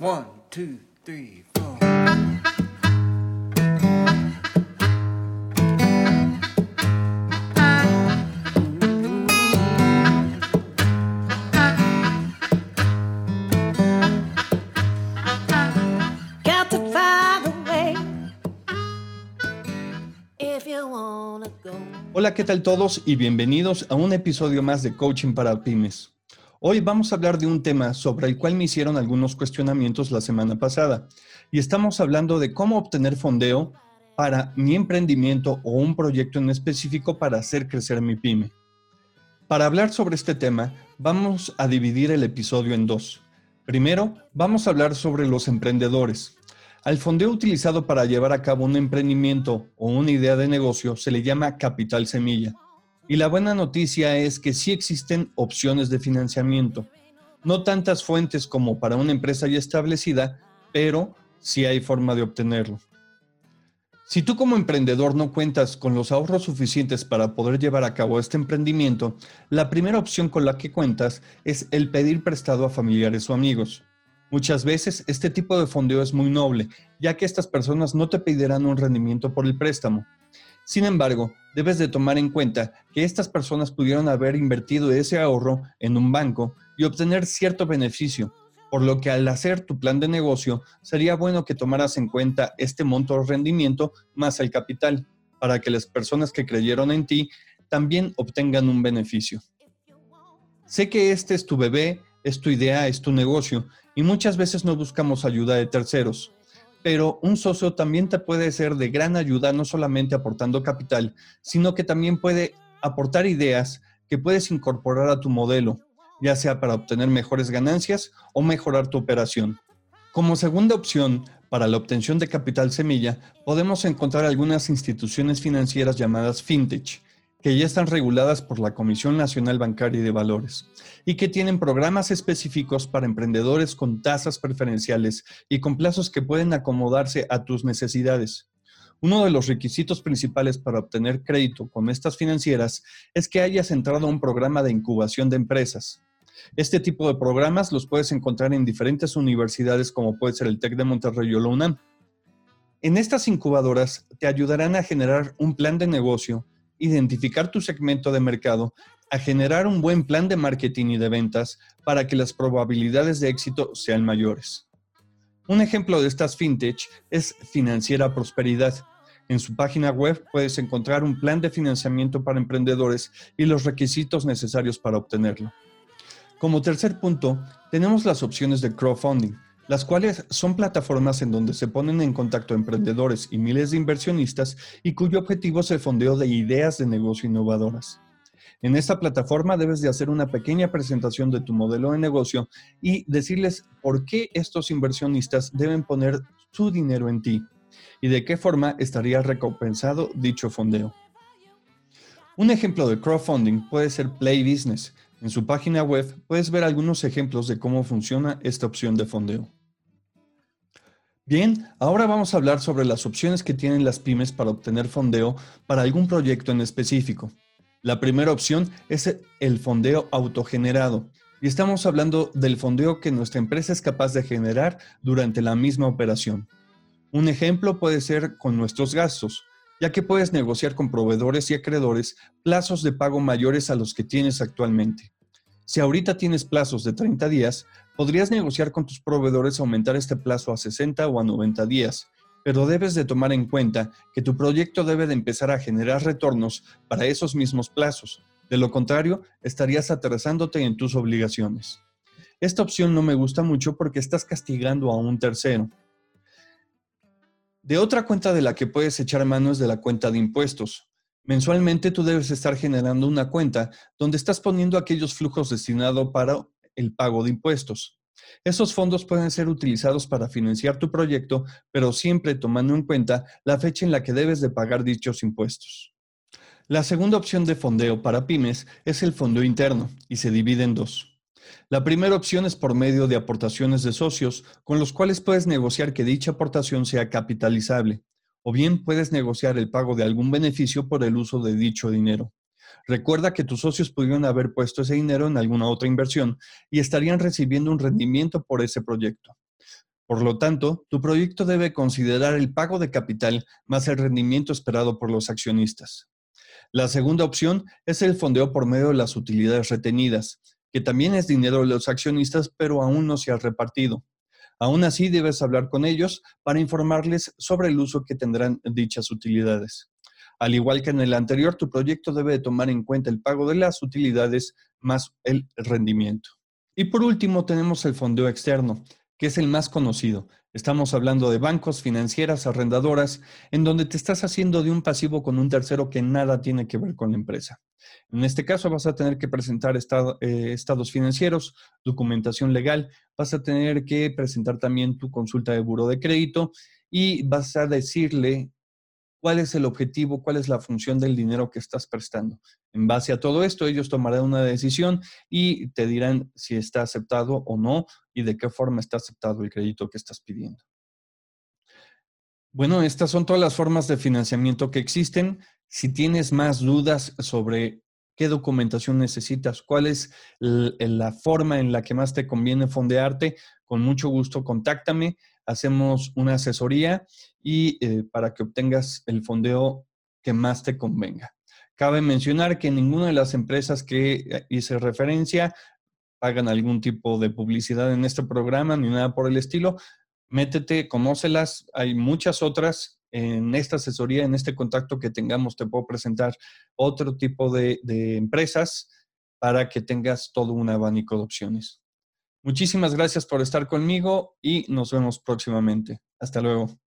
One, two, three, four. Hola, ¿qué tal todos? Y bienvenidos a un episodio más de Coaching para Pymes. Hoy vamos a hablar de un tema sobre el cual me hicieron algunos cuestionamientos la semana pasada. Y estamos hablando de cómo obtener fondeo para mi emprendimiento o un proyecto en específico para hacer crecer mi pyme. Para hablar sobre este tema, vamos a dividir el episodio en dos. Primero, vamos a hablar sobre los emprendedores. Al fondeo utilizado para llevar a cabo un emprendimiento o una idea de negocio se le llama capital semilla. Y la buena noticia es que sí existen opciones de financiamiento. No tantas fuentes como para una empresa ya establecida, pero sí hay forma de obtenerlo. Si tú como emprendedor no cuentas con los ahorros suficientes para poder llevar a cabo este emprendimiento, la primera opción con la que cuentas es el pedir prestado a familiares o amigos. Muchas veces este tipo de fondeo es muy noble, ya que estas personas no te pedirán un rendimiento por el préstamo. Sin embargo, debes de tomar en cuenta que estas personas pudieron haber invertido ese ahorro en un banco y obtener cierto beneficio, por lo que al hacer tu plan de negocio sería bueno que tomaras en cuenta este monto de rendimiento más el capital, para que las personas que creyeron en ti también obtengan un beneficio. Sé que este es tu bebé, es tu idea, es tu negocio, y muchas veces no buscamos ayuda de terceros. Pero un socio también te puede ser de gran ayuda, no solamente aportando capital, sino que también puede aportar ideas que puedes incorporar a tu modelo, ya sea para obtener mejores ganancias o mejorar tu operación. Como segunda opción para la obtención de capital semilla, podemos encontrar algunas instituciones financieras llamadas fintech, que ya están reguladas por la Comisión Nacional Bancaria y de Valores, y que tienen programas específicos para emprendedores con tasas preferenciales y con plazos que pueden acomodarse a tus necesidades. Uno de los requisitos principales para obtener crédito con estas financieras es que hayas entrado a un programa de incubación de empresas. Este tipo de programas los puedes encontrar en diferentes universidades como puede ser el TEC de Monterrey o la UNAM. En estas incubadoras te ayudarán a generar un plan de negocio, identificar tu segmento de mercado, a generar un buen plan de marketing y de ventas para que las probabilidades de éxito sean mayores. Un ejemplo de estas fintech es Financiera Prosperidad. En su página web puedes encontrar un plan de financiamiento para emprendedores y los requisitos necesarios para obtenerlo. Como tercer punto, tenemos las opciones de crowdfunding, las cuales son plataformas en donde se ponen en contacto emprendedores y miles de inversionistas y cuyo objetivo es el fondeo de ideas de negocio innovadoras. En esta plataforma debes de hacer una pequeña presentación de tu modelo de negocio y decirles por qué estos inversionistas deben poner su dinero en ti y de qué forma estaría recompensado dicho fondeo. Un ejemplo de crowdfunding puede ser Play Business. En su página web puedes ver algunos ejemplos de cómo funciona esta opción de fondeo. Bien, ahora vamos a hablar sobre las opciones que tienen las pymes para obtener fondeo para algún proyecto en específico. La primera opción es el fondeo autogenerado. Y estamos hablando del fondeo que nuestra empresa es capaz de generar durante la misma operación. Un ejemplo puede ser con nuestros gastos, ya que puedes negociar con proveedores y acreedores plazos de pago mayores a los que tienes actualmente. Si ahorita tienes plazos de 30 días, podrías negociar con tus proveedores aumentar este plazo a 60 o a 90 días, pero debes de tomar en cuenta que tu proyecto debe de empezar a generar retornos para esos mismos plazos. De lo contrario, estarías atrasándote en tus obligaciones. Esta opción no me gusta mucho porque estás castigando a un tercero. De otra cuenta de la que puedes echar mano es de la cuenta de impuestos. Mensualmente tú debes estar generando una cuenta donde estás poniendo aquellos flujos destinados para el pago de impuestos. Esos fondos pueden ser utilizados para financiar tu proyecto, pero siempre tomando en cuenta la fecha en la que debes de pagar dichos impuestos. La segunda opción de fondeo para pymes es el fondeo interno y se divide en dos. La primera opción es por medio de aportaciones de socios, con los cuales puedes negociar que dicha aportación sea capitalizable, o bien puedes negociar el pago de algún beneficio por el uso de dicho dinero. Recuerda que tus socios pudieron haber puesto ese dinero en alguna otra inversión y estarían recibiendo un rendimiento por ese proyecto. Por lo tanto, tu proyecto debe considerar el pago de capital más el rendimiento esperado por los accionistas. La segunda opción es el fondeo por medio de las utilidades retenidas, que también es dinero de los accionistas, pero aún no se ha repartido. Aún así, debes hablar con ellos para informarles sobre el uso que tendrán dichas utilidades. Al igual que en el anterior, tu proyecto debe tomar en cuenta el pago de las utilidades más el rendimiento. Y por último, tenemos el fondeo externo, que es el más conocido. Estamos hablando de bancos, financieras, arrendadoras, en donde te estás haciendo de un pasivo con un tercero que nada tiene que ver con la empresa. En este caso vas a tener que presentar eh, estados financieros, documentación legal, vas a tener que presentar también tu consulta de buro de crédito y vas a decirle cuál es el objetivo, cuál es la función del dinero que estás prestando. En base a todo esto, ellos tomarán una decisión y te dirán si está aceptado o no y de qué forma está aceptado el crédito que estás pidiendo. Bueno, estas son todas las formas de financiamiento que existen. Si tienes más dudas sobre qué documentación necesitas, cuál es la forma en la que más te conviene fondearte, con mucho gusto contáctame hacemos una asesoría y eh, para que obtengas el fondeo que más te convenga. Cabe mencionar que ninguna de las empresas que eh, hice referencia pagan algún tipo de publicidad en este programa ni nada por el estilo. Métete, conócelas. Hay muchas otras en esta asesoría, en este contacto que tengamos. Te puedo presentar otro tipo de empresas para que tengas todo un abanico de opciones. Muchísimas gracias por estar conmigo y nos vemos próximamente. Hasta luego.